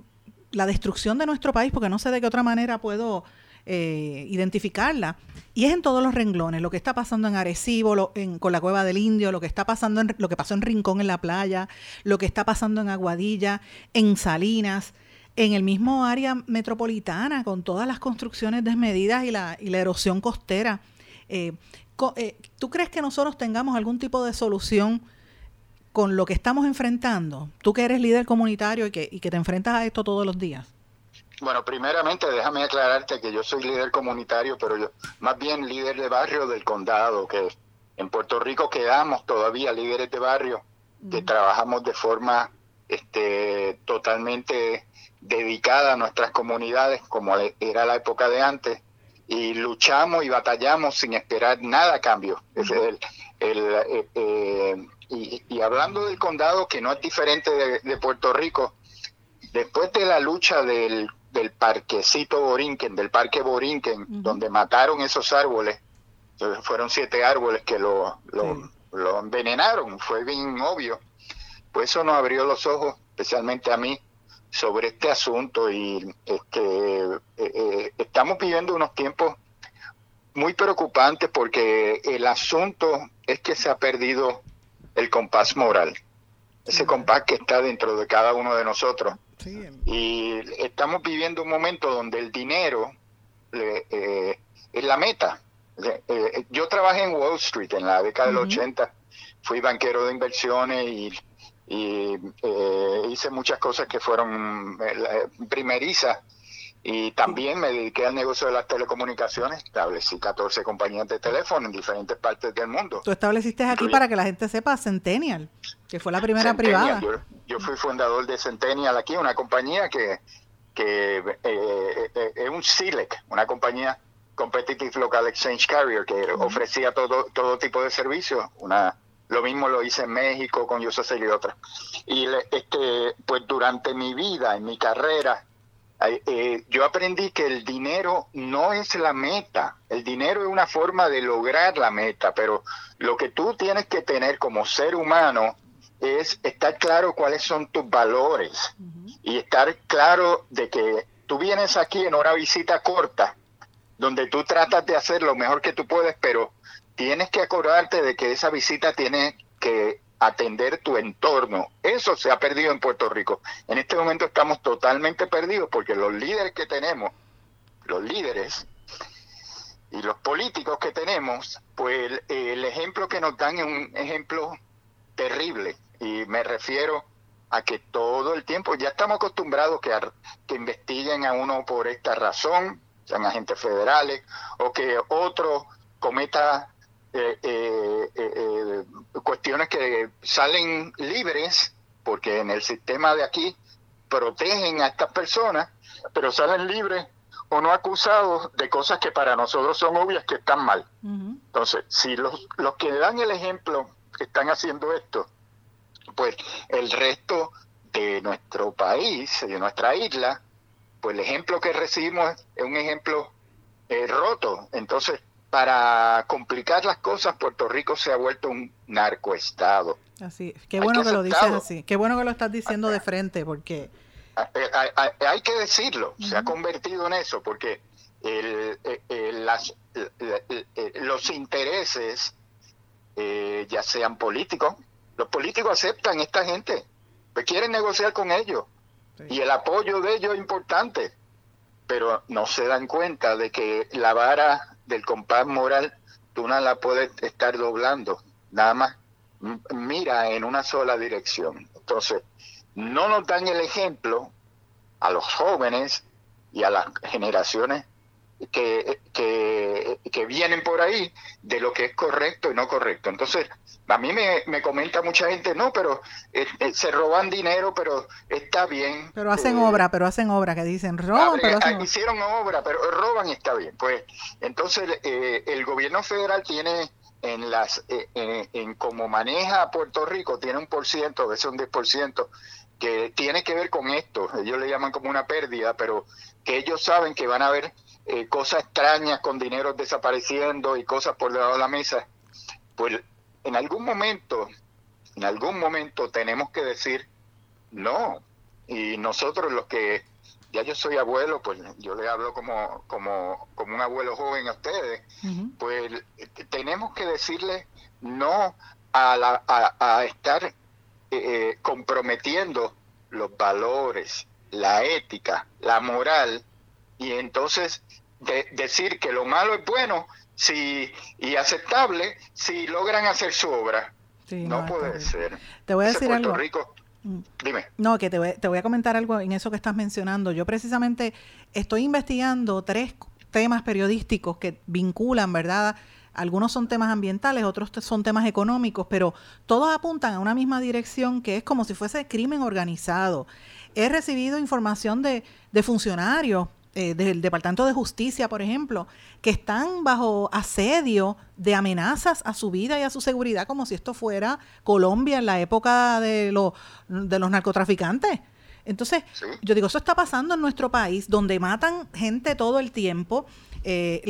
la destrucción de nuestro país, porque no sé de qué otra manera puedo eh, identificarla. Y es en todos los renglones, lo que está pasando en Arecibo, en, con la cueva del Indio, lo que está pasando en, lo que pasó en Rincón en la playa, lo que está pasando en Aguadilla, en Salinas, en el mismo área metropolitana, con todas las construcciones desmedidas y la, y la erosión costera. Eh, eh, ¿Tú crees que nosotros tengamos algún tipo de solución con lo que estamos enfrentando? Tú que eres líder comunitario y que, y que te enfrentas a esto todos los días. Bueno, primeramente déjame aclararte que yo soy líder comunitario, pero yo más bien líder de barrio del condado, que en Puerto Rico quedamos todavía líderes de barrio, que trabajamos de forma este, totalmente dedicada a nuestras comunidades, como era la época de antes, y luchamos y batallamos sin esperar nada a cambio. el, eh, eh, y, hablando del condado, que no es diferente de, Puerto Rico, después de la lucha del, del parquecito Borinquen, del parque Borinquen, donde mataron esos árboles, fueron siete árboles que lo, lo, lo envenenaron, fue bien obvio. Pues eso nos abrió los ojos, especialmente a mí, sobre este asunto y este, eh, eh, estamos viviendo unos tiempos muy preocupantes porque el asunto es que se ha perdido el compás moral, ese compás que está dentro de cada uno de nosotros. Y estamos viviendo un momento donde el dinero eh, es la meta. yo trabajé en Wall Street en la década del 80, fui banquero de inversiones y y eh, hice muchas cosas que fueron eh, primerizas y también me dediqué al negocio de las telecomunicaciones, establecí 14 compañías de teléfono en diferentes partes del mundo. Tú estableciste aquí para que la gente sepa Centennial, que fue la primera privada. Yo, fui fundador de Centennial aquí, una compañía que, que eh, es un SILEC, una compañía Competitive Local Exchange Carrier que ofrecía todo, todo tipo de servicios, una lo mismo lo hice en México con Yo y otras. Y este, pues durante mi vida, en mi carrera, eh, yo aprendí que el dinero no es la meta, el dinero es una forma de lograr la meta, pero lo que tú tienes que tener como ser humano es estar claro cuáles son tus valores y estar claro de que tú vienes aquí en una visita corta, donde tú tratas de hacer lo mejor que tú puedes, pero tienes que acordarte de que esa visita tiene que atender tu entorno. Eso se ha perdido en Puerto Rico. En este momento estamos totalmente perdidos porque los líderes que tenemos, los líderes y los políticos que tenemos, pues el, ejemplo que nos dan es un ejemplo terrible. Y me refiero a que todo el tiempo ya estamos acostumbrados que, que investiguen a uno por esta razón, sean agentes federales, o que otro cometa eh, eh, eh, cuestiones que salen libres, porque en el sistema de aquí protegen a estas personas, pero salen libres o no acusados de cosas que para nosotros son obvias que están mal. Entonces, si los, los que dan el ejemplo que están haciendo esto, pues el resto de nuestro país, de nuestra isla, pues el ejemplo que recibimos es un ejemplo roto. Entonces, para complicar las cosas, Puerto Rico se ha vuelto un narcoestado. Así, qué bueno que, lo dices así, qué bueno que lo estás diciendo de frente, porque... Hay, que decirlo, se ha convertido en eso, porque el, las, los intereses, eh, ya sean políticos, los políticos aceptan esta gente, pues quieren negociar con ellos, y el apoyo de ellos es importante, pero no se dan cuenta de que la vara del compás moral, tú no la puedes estar doblando, nada más mira en una sola dirección. Entonces, no nos dan el ejemplo a los jóvenes y a las generaciones que, que, que, vienen por ahí de lo que es correcto y no correcto. Entonces, a mí me, me comenta mucha gente, no, pero eh, eh, se roban dinero, pero está bien. Pero hacen eh, obra, pero hacen obra, que dicen, roban, pero hacen Hicieron obra, pero roban y está bien. Pues entonces el gobierno federal tiene en las, en, en como maneja a Puerto Rico, tiene un por ciento, a veces un 10%, que tiene que ver con esto. Ellos le llaman como una pérdida, pero que ellos saben que van a haber eh, cosas extrañas con dinero desapareciendo y cosas por debajo de la mesa, pues en algún momento, en algún momento tenemos que decir no. Y nosotros los que, ya yo soy abuelo, pues yo le hablo como, como, como un abuelo joven a ustedes, pues tenemos que decirle no a, la, a, estar eh, eh, comprometiendo los valores, la ética, la moral, y entonces de decir que lo malo es bueno si y aceptable si logran hacer su obra. no, puede ser. Te voy a decir algo. Rico, mm. Dime. No, que te voy, te voy a comentar algo en eso que estás mencionando. Yo precisamente estoy investigando tres temas periodísticos que vinculan, ¿verdad? Algunos son temas ambientales, otros son temas económicos, pero todos apuntan a una misma dirección que es como si fuese crimen organizado. He recibido información de, de funcionarios eh, del Departamento de Justicia, por ejemplo, que están bajo asedio de amenazas a su vida y a su seguridad, como si esto fuera Colombia en la época de, los de los narcotraficantes. Entonces, yo digo, eso está pasando en nuestro país, donde matan gente todo el tiempo. Eh,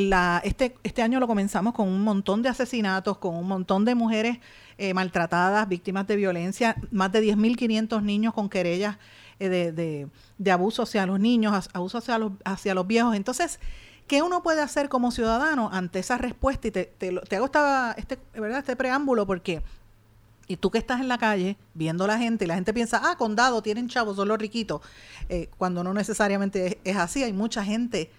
este, este año lo comenzamos con un montón de asesinatos, con un montón de mujeres eh, maltratadas, víctimas de violencia, más de 10.500 niños con querellas de, de abuso hacia los niños, abuso hacia los, hacia los viejos. Entonces, ¿qué uno puede hacer como ciudadano ante esa respuesta? Y te, te, hago este, este preámbulo porque... Y tú que estás en la calle viendo la gente y la gente piensa, ah, condado, tienen chavos, son los riquitos, eh, cuando no necesariamente es, así, hay mucha gente eh,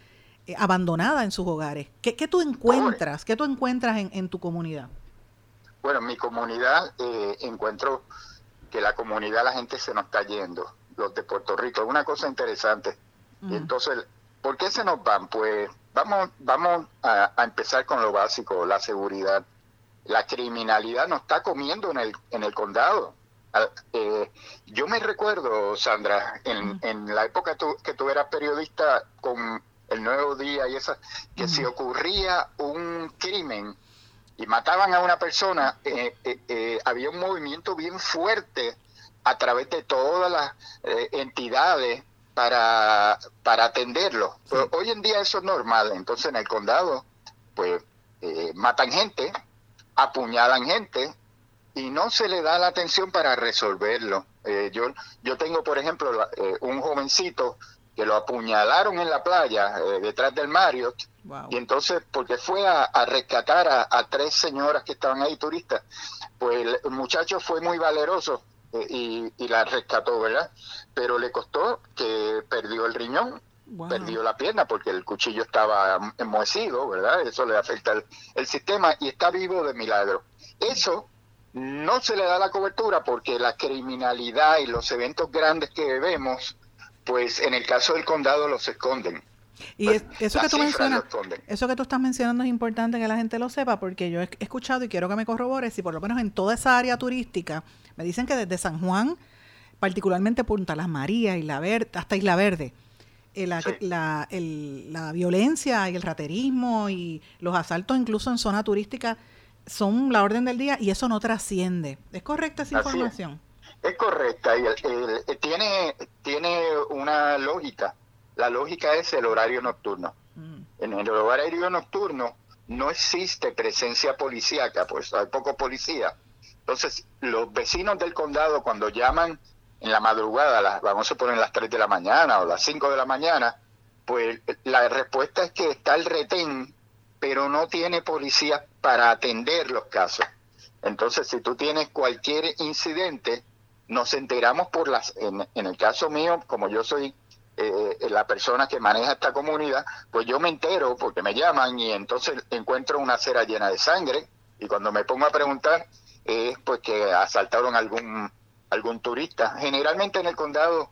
abandonada en sus hogares. ¿Qué, qué tú encuentras? ¿Qué tú encuentras en, en, tu comunidad? Bueno, en mi comunidad eh, encuentro que la comunidad, la gente se nos está yendo los de Puerto Rico. Es una cosa interesante. Entonces, ¿por qué se nos van? Pues vamos, vamos a, empezar con lo básico, la seguridad. La criminalidad nos está comiendo en el, en el condado. Ah, eh, yo me recuerdo, Sandra, en, en la época que tú eras periodista con el Nuevo Día y esa, que si ocurría un crimen y mataban a una persona, eh, eh, había un movimiento bien fuerte a través de todas las eh, entidades para, para atenderlo. Pero hoy en día eso es normal. Entonces en el condado, pues eh, matan gente, apuñalan gente y no se le da la atención para resolverlo. Eh, yo, yo tengo, por ejemplo, eh, un jovencito que lo apuñalaron en la playa detrás del Marriott y entonces porque fue a, rescatar a, tres señoras que estaban ahí turistas, pues el muchacho fue muy valeroso y, y, la rescató, ¿verdad? Pero le costó que perdió el riñón perdió la pierna porque el cuchillo estaba enmohecido, ¿verdad? Eso le afecta el, sistema y está vivo de milagro. Eso no se le da la cobertura porque la criminalidad y los eventos grandes que vemos, pues en el caso del condado los esconden. Y pues, eso que tú mencionas, eso que tú estás mencionando es importante que la gente lo sepa porque yo he escuchado y quiero que me corrobores si por lo menos en toda esa área turística me dicen que desde San Juan, particularmente Punta Las Marías, Isla Verde, hasta Isla Verde, eh, la, la, violencia y el raterismo y los asaltos incluso en zona turística son la orden del día y eso no trasciende. ¿Es correcta esa información? Es. Correcta y tiene, tiene una lógica. La lógica es el horario nocturno. Mm. En el horario nocturno no existe presencia policíaca, pues hay poco policía. Entonces, los vecinos del condado cuando llaman en la madrugada, las, vamos a poner las 3 de la mañana o las 5 de la mañana, pues la respuesta es que está el retén, pero no tiene policía para atender los casos. Entonces, si tú tienes cualquier incidente, nos enteramos por las, en, el caso mío, como yo soy eh, la persona que maneja esta comunidad, pues yo me entero porque me llaman y entonces encuentro una acera llena de sangre y cuando me pongo a preguntar es pues que asaltaron algún algún turista. Generalmente en el condado,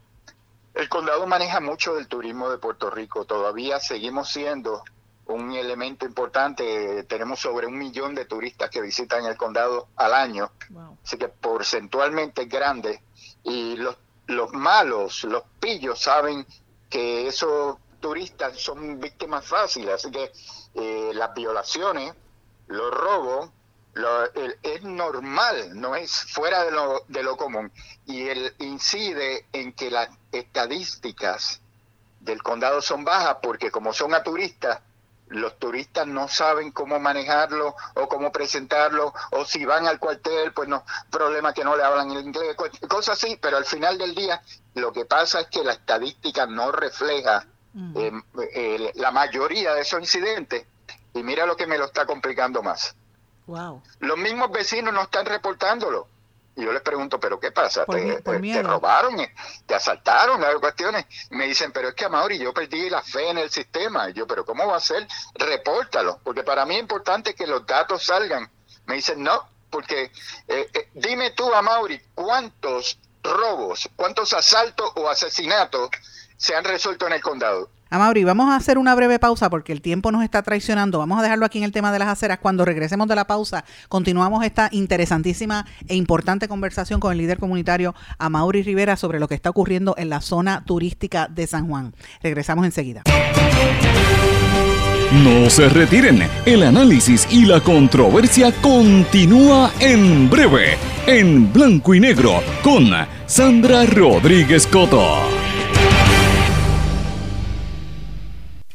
el condado maneja mucho del turismo de Puerto Rico. Todavía seguimos siendo un elemento importante. Tenemos sobre un millón de turistas que visitan el condado al año. Así que porcentualmente es grande. Y los, los malos, los pillos, saben que esos turistas son víctimas fáciles. Así que eh, las violaciones, los robos, lo, es normal, no es fuera de lo, de lo común. Y él incide en que las estadísticas del condado son bajas porque como son a turistas, los turistas no saben cómo manejarlo o cómo presentarlo, o si van al cuartel, pues no, problema que no le hablan el inglés, cosas así, pero al final del día lo que pasa es que la estadística no refleja eh, eh, la mayoría de esos incidentes, y mira lo que me lo está complicando más. Los mismos vecinos no están reportándolo. Y yo les pregunto, ¿pero qué pasa? ¿Te, robaron? ¿Te asaltaron? Hay cuestiones. Y me dicen, pero es que, Amaury, yo perdí la fe en el sistema. Y yo, ¿pero cómo va a ser? Repórtalo. Porque para mí es importante que los datos salgan. Me dicen, no, porque eh, eh, dime tú, Amaury, ¿cuántos robos, cuántos asaltos o asesinatos se han resuelto en el condado? Amaury, vamos a hacer una breve pausa porque el tiempo nos está traicionando. Vamos a dejarlo aquí en el tema de las aceras. Cuando regresemos de la pausa, continuamos esta interesantísima e importante conversación con el líder comunitario Amaury Rivera sobre lo que está ocurriendo en la zona turística de San Juan. Regresamos enseguida. No se retiren, el análisis y la controversia continúa en breve, en blanco y negro, con Sandra Rodríguez Coto.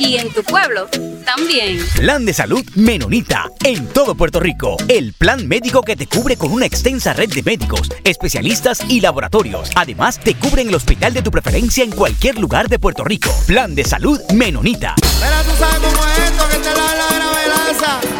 y en tu pueblo también. Plan de salud Menonita en todo Puerto Rico. El plan médico que te cubre con una extensa red de médicos, especialistas y laboratorios. Además, te cubre en el hospital de tu preferencia en cualquier lugar de Puerto Rico. Plan de salud Menonita. Pero tú sabes cómo es esto que te la.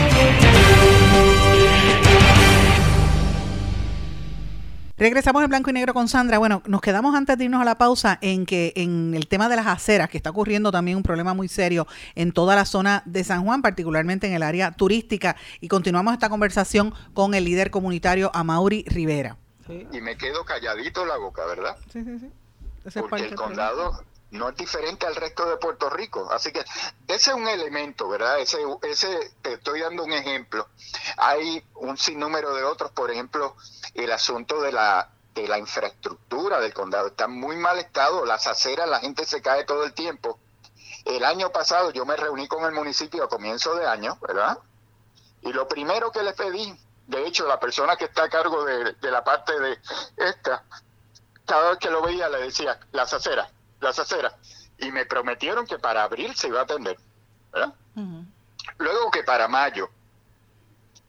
Regresamos en blanco y negro con Sandra. Bueno, nos quedamos antes de irnos a la pausa en que en el tema de las aceras, que está ocurriendo también un problema muy serio en toda la zona de San Juan, particularmente en el área turística. Y continuamos esta conversación con el líder comunitario Amaury Rivera. Y me quedo calladito la boca, ¿verdad? Sí, sí, sí. Ese Porque el condado no es diferente al resto de Puerto Rico. Así que ese es un elemento, ¿verdad? Ese, ese te estoy dando un ejemplo. Hay un sinnúmero de otros, por ejemplo, el asunto de la de la infraestructura del condado está en muy mal estado, las aceras, la gente se cae todo el tiempo. El año pasado yo me reuní con el municipio a comienzo de año, ¿verdad? Y lo primero que le pedí, de hecho, la persona que está a cargo de, de la parte de esta, cada vez que lo veía le decía, las aceras, las aceras. Y me prometieron que para abril se iba a atender, ¿verdad? Luego que para mayo.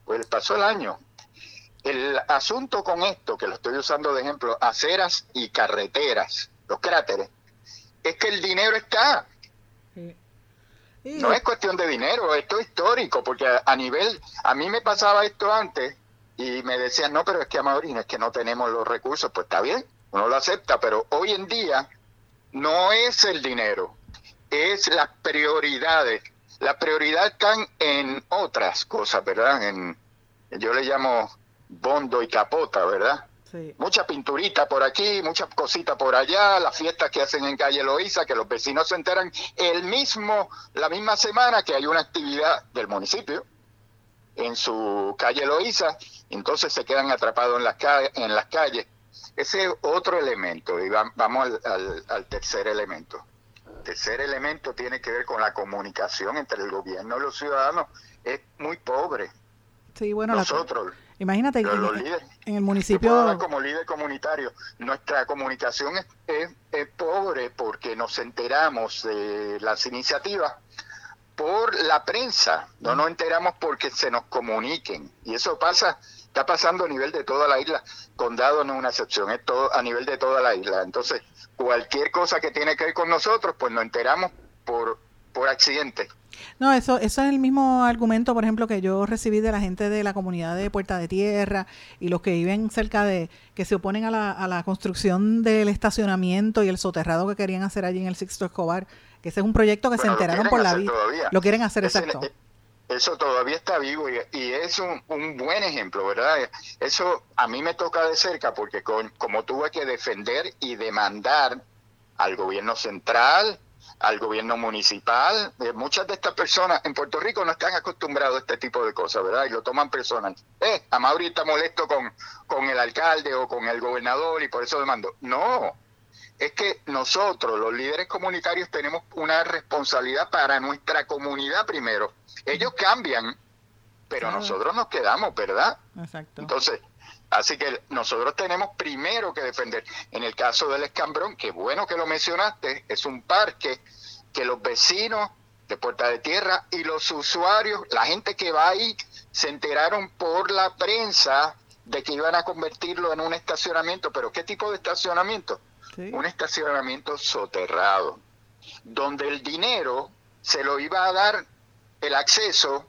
Pues pasó el año. El asunto con esto, que lo estoy usando de ejemplo, aceras y carreteras, los cráteres, es que el dinero está. No es cuestión de dinero, esto es histórico, porque a, nivel, a mí me pasaba esto antes y me decían, no, pero es que a es que no tenemos los recursos, pues está bien, uno lo acepta, pero hoy en día no es el dinero, es las prioridades. Las prioridades están en otras cosas, ¿verdad? En, yo le llamo bondo y capota, ¿verdad? Sí. Mucha pinturita por aquí, muchas cositas por allá, las fiestas que hacen en calle Loíza, que los vecinos se enteran el mismo, la misma semana que hay una actividad del municipio en su calle Loíza, entonces se quedan atrapados en las, en las calles. Ese es otro elemento, y va- vamos al, al- al tercer elemento. El tercer elemento tiene que ver con la comunicación entre el gobierno y los ciudadanos. Es muy pobre. Sí, bueno, la- Nosotros, imagínate en, líderes, en el municipio... como líder comunitario, nuestra comunicación es, es- es pobre porque nos enteramos de las iniciativas por la prensa, no nos enteramos porque se nos comuniquen. Y eso pasa, está pasando a nivel de toda la isla. Condado no es una excepción, es todo a nivel de toda la isla. Entonces, cualquier cosa que tiene que ver con nosotros, pues nos enteramos por, por accidente. No, eso, eso es el mismo argumento, por ejemplo, que yo recibí de la gente de la comunidad de Puerta de Tierra y los que viven cerca de, que se oponen a la, a la construcción del estacionamiento y el soterrado que querían hacer allí en el Sixto Escobar, que ese es un proyecto que Bueno, se enteraron por la vida. Lo quieren hacer, exacto. Eso todavía está vivo y, y es un, un buen ejemplo, ¿verdad? Eso a mí me toca de cerca porque con- como tuve que defender y demandar al gobierno central, al gobierno municipal, eh, muchas de estas personas en Puerto Rico no están acostumbrados a este tipo de cosas, ¿verdad? Y lo toman personal. Eh, a Mauri está molesto con, con el alcalde o con el gobernador y por eso demando. No, es que nosotros, los líderes comunitarios, tenemos una responsabilidad para nuestra comunidad primero. Ellos cambian, pero Claro. nosotros nos quedamos, ¿verdad? Exacto. Entonces, así que nosotros tenemos primero que defender. En el caso del escambrón, que bueno que lo mencionaste, es un parque que los vecinos de Puerta de Tierra y los usuarios, la gente que va ahí, se enteraron por la prensa de que iban a convertirlo en un estacionamiento. ¿Pero qué tipo de estacionamiento? Un estacionamiento soterrado, donde el dinero se lo iba a dar el acceso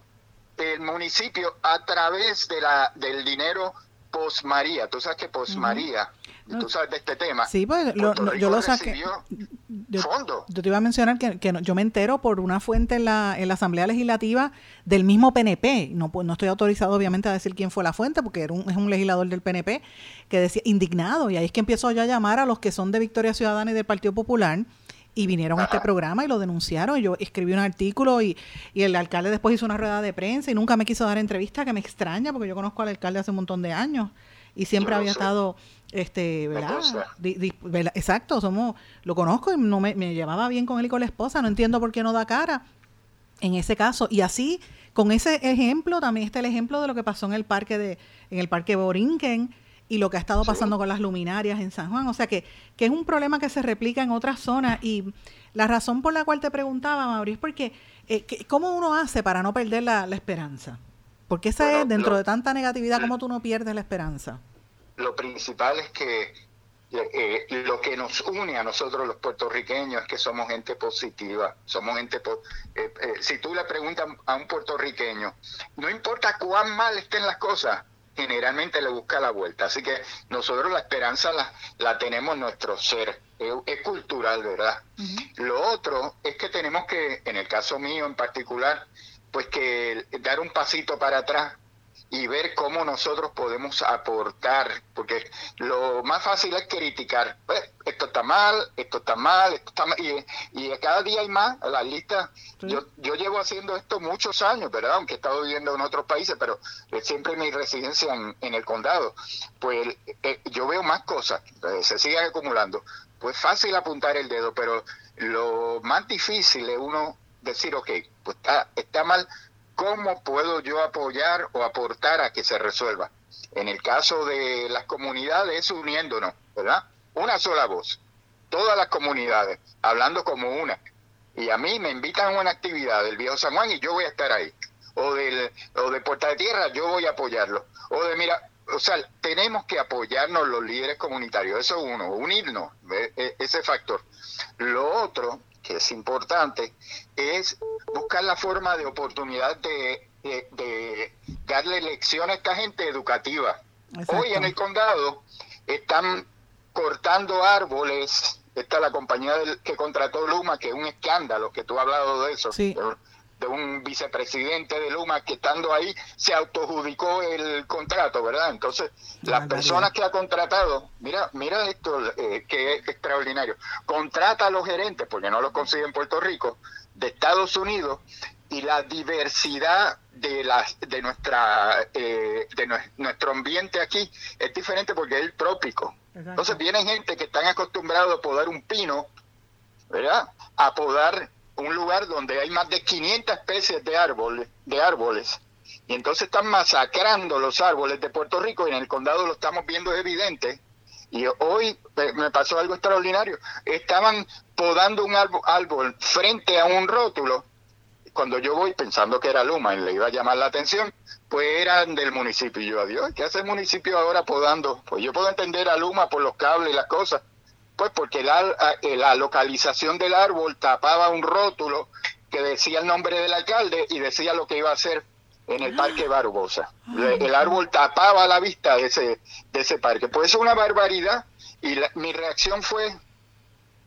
el municipio a través de la del dinero post María. Tú sabes que post Tú sabes de este tema. Sí, pues lo- yo lo saqué. Yo, fondo. yo te iba a mencionar que, que yo me entero por una fuente en la, en la Asamblea Legislativa del mismo PNP. No, pues, no estoy autorizado, obviamente, a decir quién fue la fuente, porque era un, es un legislador del PNP que decía indignado. Y ahí es que empiezo yo a llamar a los que son de Victoria Ciudadana y del Partido Popular y vinieron a este programa y lo denunciaron. Yo escribí un artículo y, y el alcalde después hizo una rueda de prensa y nunca me quiso dar entrevista, que me extraña porque yo conozco al alcalde hace un montón de años y siempre Yo había sé. estado este ¿verdad? consta. Di- di- ¿verdad? exacto somos lo conozco y no me, me llevaba bien con él y con la esposa no entiendo por qué no da cara en ese caso y así con ese ejemplo también está el ejemplo de lo que pasó en el parque de en el parque Borinquen y lo que ha estado pasando con las luminarias en San Juan o sea que, que es un problema que se replica en otras zonas y la razón por la cual te preguntaba Mauricio es porque eh, que- cómo uno hace para no perder la, la esperanza porque esa Bueno, es dentro de tanta negatividad cómo tú no pierdes la esperanza lo principal es que eh, eh, lo que nos une a nosotros los puertorriqueños es que somos gente positiva, somos gente... po- eh, eh, si tú le preguntas a un puertorriqueño, no importa cuán mal estén las cosas, generalmente le busca la vuelta. Así que nosotros la esperanza la, la tenemos en nuestro ser, es, es cultural, ¿verdad? Lo otro es que tenemos que, en el caso mío en particular, pues que dar un pasito para atrás y ver cómo nosotros podemos aportar, porque lo más fácil es criticar, "Pues, esto está mal, esto está mal, esto está mal, y, y cada día hay más, la lista, yo, yo llevo haciendo esto muchos años, ¿verdad? Aunque he estado viviendo en otros países, pero eh, siempre mi residencia en, en el condado, pues eh, yo veo más cosas, eh, se siguen acumulando, pues fácil apuntar el dedo, pero lo más difícil es uno decir, ok, pues está, está mal, ¿cómo puedo yo apoyar o aportar a que se resuelva? En el caso de las comunidades es uniéndonos, ¿verdad? Una sola voz, todas las comunidades, hablando como una. Y a mí me invitan a una actividad del Viejo San Juan y yo voy a estar ahí. O, del, o de Puerta de Tierra, yo voy a apoyarlo. O de, mira, o sea, tenemos que apoyarnos los líderes comunitarios. Eso es uno, unirnos, e- ese factor. Lo otro, que es importante, es buscar la forma de oportunidad de, de- de darle lección a esta gente educativa. Exacto. Hoy en el condado están cortando árboles. Esta es la compañía del- que contrató Luma, que es un escándalo, que tú has hablado de eso. Sí. De un vicepresidente de Luma que estando ahí se autojudicó el contrato, ¿verdad? Entonces, las Barbaridad. personas que ha contratado, mira, mira esto eh, que es extraordinario, contrata a los gerentes, porque no los consigue en Puerto Rico, de Estados Unidos, y la diversidad de las de nuestra eh, de nue- nuestro ambiente aquí es diferente porque es el trópico. Exacto. Entonces vienen gente que están acostumbrados a podar un pino, ¿verdad? A podar un lugar donde hay más de 500 especies de árboles, de árboles. Y entonces están masacrando los árboles de Puerto Rico y en el condado lo estamos viendo evidente. Y hoy eh, me pasó algo extraordinario. Estaban podando un árbol, árbol frente a un rótulo. Cuando yo voy pensando que era Luma y le iba a llamar la atención, pues eran del municipio. Y yo, adiós, ¿qué hace el municipio ahora podando? Pues yo puedo entender a Luma por los cables y las cosas. Pues porque la, eh, la localización del árbol tapaba un rótulo que decía el nombre del alcalde y decía lo que iba a hacer en el Parque Barbosa. Le- El árbol tapaba la vista de ese, de ese parque. Pues es una barbaridad y la- mi reacción fue,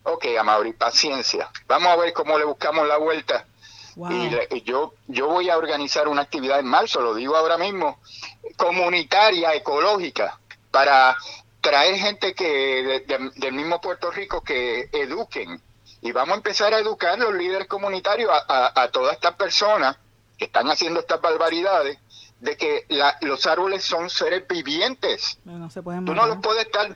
ok, Amaury, paciencia. Vamos a ver cómo le buscamos la vuelta. Wow. Y, le- y yo, yo voy a organizar una actividad en marzo, lo digo ahora mismo, comunitaria, ecológica, para traer gente que de- de- del mismo Puerto Rico que eduquen. Y vamos a empezar a educar los líderes comunitarios a, a- a todas estas personas que están haciendo estas barbaridades, de que la- los árboles son seres vivientes. no se pueden Tú no los puedes estar,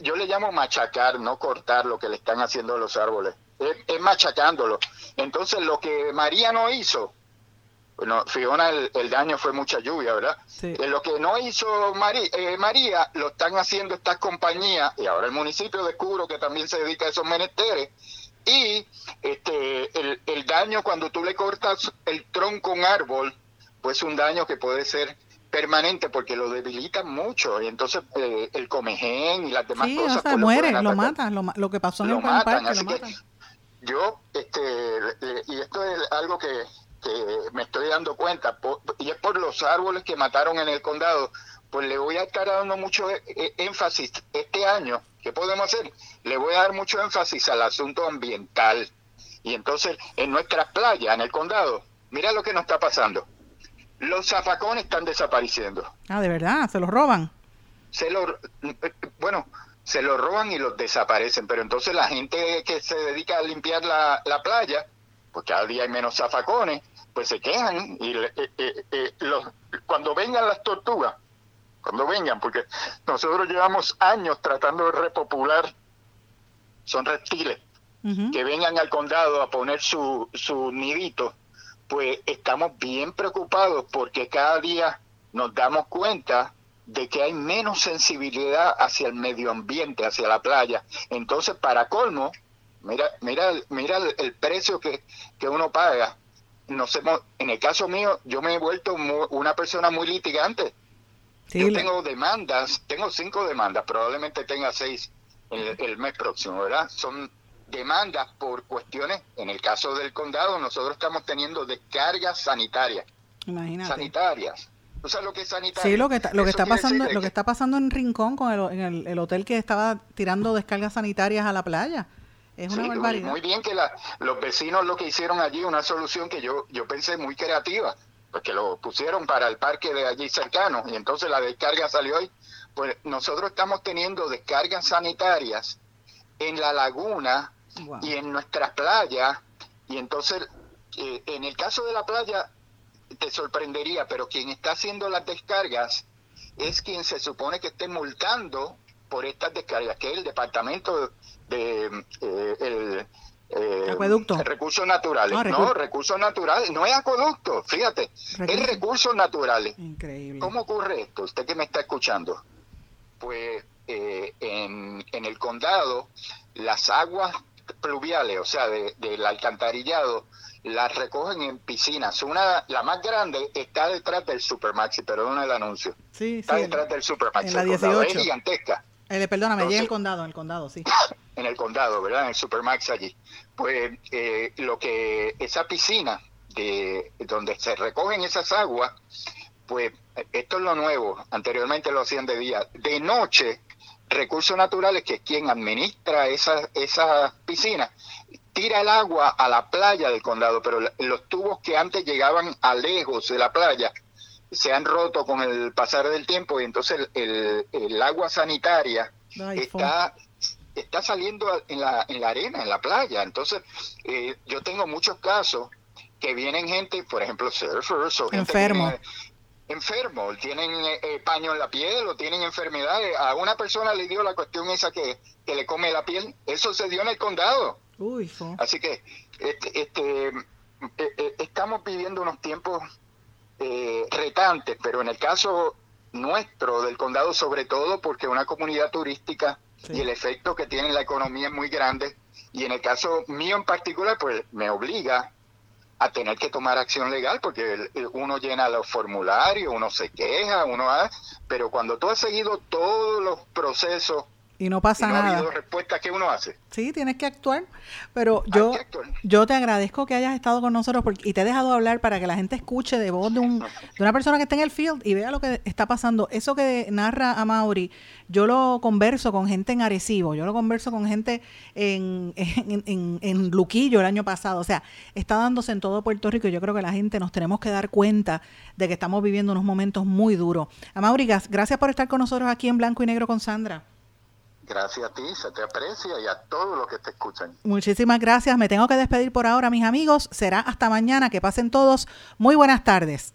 yo le llamo machacar, no cortar lo que le están haciendo a los árboles, es, es machacándolo. Entonces lo que María no hizo, bueno, Fiona el, el daño fue mucha lluvia, ¿verdad? Sí. Eh, lo que no hizo Mari- eh, María lo están haciendo estas compañías y ahora el municipio de Curo que también se dedica a esos menesteres y este el, el daño cuando tú le cortas el tronco a un árbol pues un daño que puede ser permanente porque lo debilitan mucho y entonces eh, el comején y las demás Sí, cosas o sea, pues, muere, pueden lo atacar matan, lo, lo que pasó en lo el matan, parque, lo que matan. yo, este, y esto es algo que, que me estoy dando cuenta, y es por los árboles que mataron en el condado, pues le voy a estar dando mucho e- e- énfasis este año, ¿qué podemos hacer? Le voy a dar mucho énfasis al asunto ambiental. Y entonces, en nuestras playas, en el condado, mira lo que nos está pasando. Los zafacones están desapareciendo Ah, de verdad, se los roban. se lo bueno se los roban y los desaparecen. Pero entonces la gente que se dedica a limpiar la, la playa, pues cada día hay menos zafacones, pues se quejan y le- eh, eh, eh, los- cuando vengan las tortugas, cuando vengan, porque nosotros llevamos años tratando de repopular, son reptiles, que vengan al condado a poner su, su nidito, pues estamos bien preocupados porque cada día nos damos cuenta de que hay menos sensibilidad hacia el medio ambiente, hacia la playa. Entonces, para colmo, mira, mira, mira el, el precio que, que uno paga. Nos hemos, en el caso mío, yo me he vuelto una persona muy litigante. Sí, Yo tengo demandas, tengo cinco demandas, probablemente tenga seis el, el mes próximo, ¿verdad? Son demandas por cuestiones, en el caso del condado, nosotros estamos teniendo descargas sanitarias, imagínate. sanitarias. ¿Tú sabes lo que es sanitaria? Sí, lo que está, lo que está pasando, lo que está pasando en Rincón con el, en el, el hotel que estaba tirando descargas sanitarias a la playa. Es una Sí, barbaridad. Muy bien que la- los vecinos lo que hicieron allí, una solución que yo, yo pensé muy creativa, porque lo pusieron para el parque de allí cercano y entonces la descarga salió hoy. Pues nosotros estamos teniendo descargas sanitarias en la laguna Wow. y en nuestras playas y entonces eh, en el caso de la playa te sorprendería, pero quien está haciendo las descargas es quien se supone que esté multando por estas descargas, que es el departamento de eh, el, eh, Acueducto. recursos naturales, Ah, no, recu- recursos naturales, no es acueducto, fíjate, es recursos naturales. Increíble. ¿Cómo ocurre esto? Usted que me está escuchando, pues eh, en, en el condado las aguas pluviales, o sea, de- del alcantarillado, las recogen en piscinas. Una, la más grande está detrás del Supermaxi, perdona el anuncio. Sí, Está sí. detrás del Supermaxi. en la el condado. 18. Es gigantesca Eh, perdóname, Entonces- llega el condado, en el condado, sí. *coughs* en el condado, ¿verdad? En el Supermax allí. Pues eh, lo que esa piscina de donde se recogen esas aguas, pues esto es lo nuevo. Anteriormente lo hacían de día, de noche. Recursos Naturales, que es quien administra esas esas piscinas, tira el agua a la playa del condado, pero los tubos que antes llegaban a lejos de la playa se han roto con el pasar del tiempo y entonces el, el- el agua sanitaria Ay, está está saliendo en la, en la arena, en la playa. Entonces, eh, yo tengo muchos casos que vienen gente, por ejemplo, surfers o gente que Enfermo. viene- enfermos, tienen eh, eh, paño en la piel o tienen enfermedades. A una persona le dio la cuestión esa que, que le come la piel. Eso se dio en el condado. Uy. Así que este, este, eh, eh, estamos viviendo unos tiempos eh, retantes, pero en el caso nuestro del condado sobre todo porque es una comunidad turística y el efecto que tiene en la economía es muy grande y en el caso mío en particular pues me obliga a tener que tomar acción legal porque uno llena los formularios, uno se queja, uno ha- pero cuando tú has seguido todos los procesos Y no y pasa no ha nada. respuesta, ¿qué uno hace? Sí, tienes que actuar. Pero yo, que yo te agradezco que hayas estado con nosotros porque, y te he dejado hablar para que la gente escuche de voz de, un, de una persona que está en el field y vea lo que está pasando. Eso que narra a Mauri, yo lo converso con gente en Arecibo, yo lo converso con gente en, en, en- en Luquillo el año pasado. O sea, está dándose en todo Puerto Rico y yo creo que la gente nos tenemos que dar cuenta de que estamos viviendo unos momentos muy duros. A Mauri, gracias por estar con nosotros aquí en Blanco y Negro con Sandra. Gracias a ti, se te aprecia y a todos los que te escuchan. Muchísimas gracias. Me tengo que despedir por ahora, mis amigos. Será hasta mañana. Que pasen todos. Muy buenas tardes.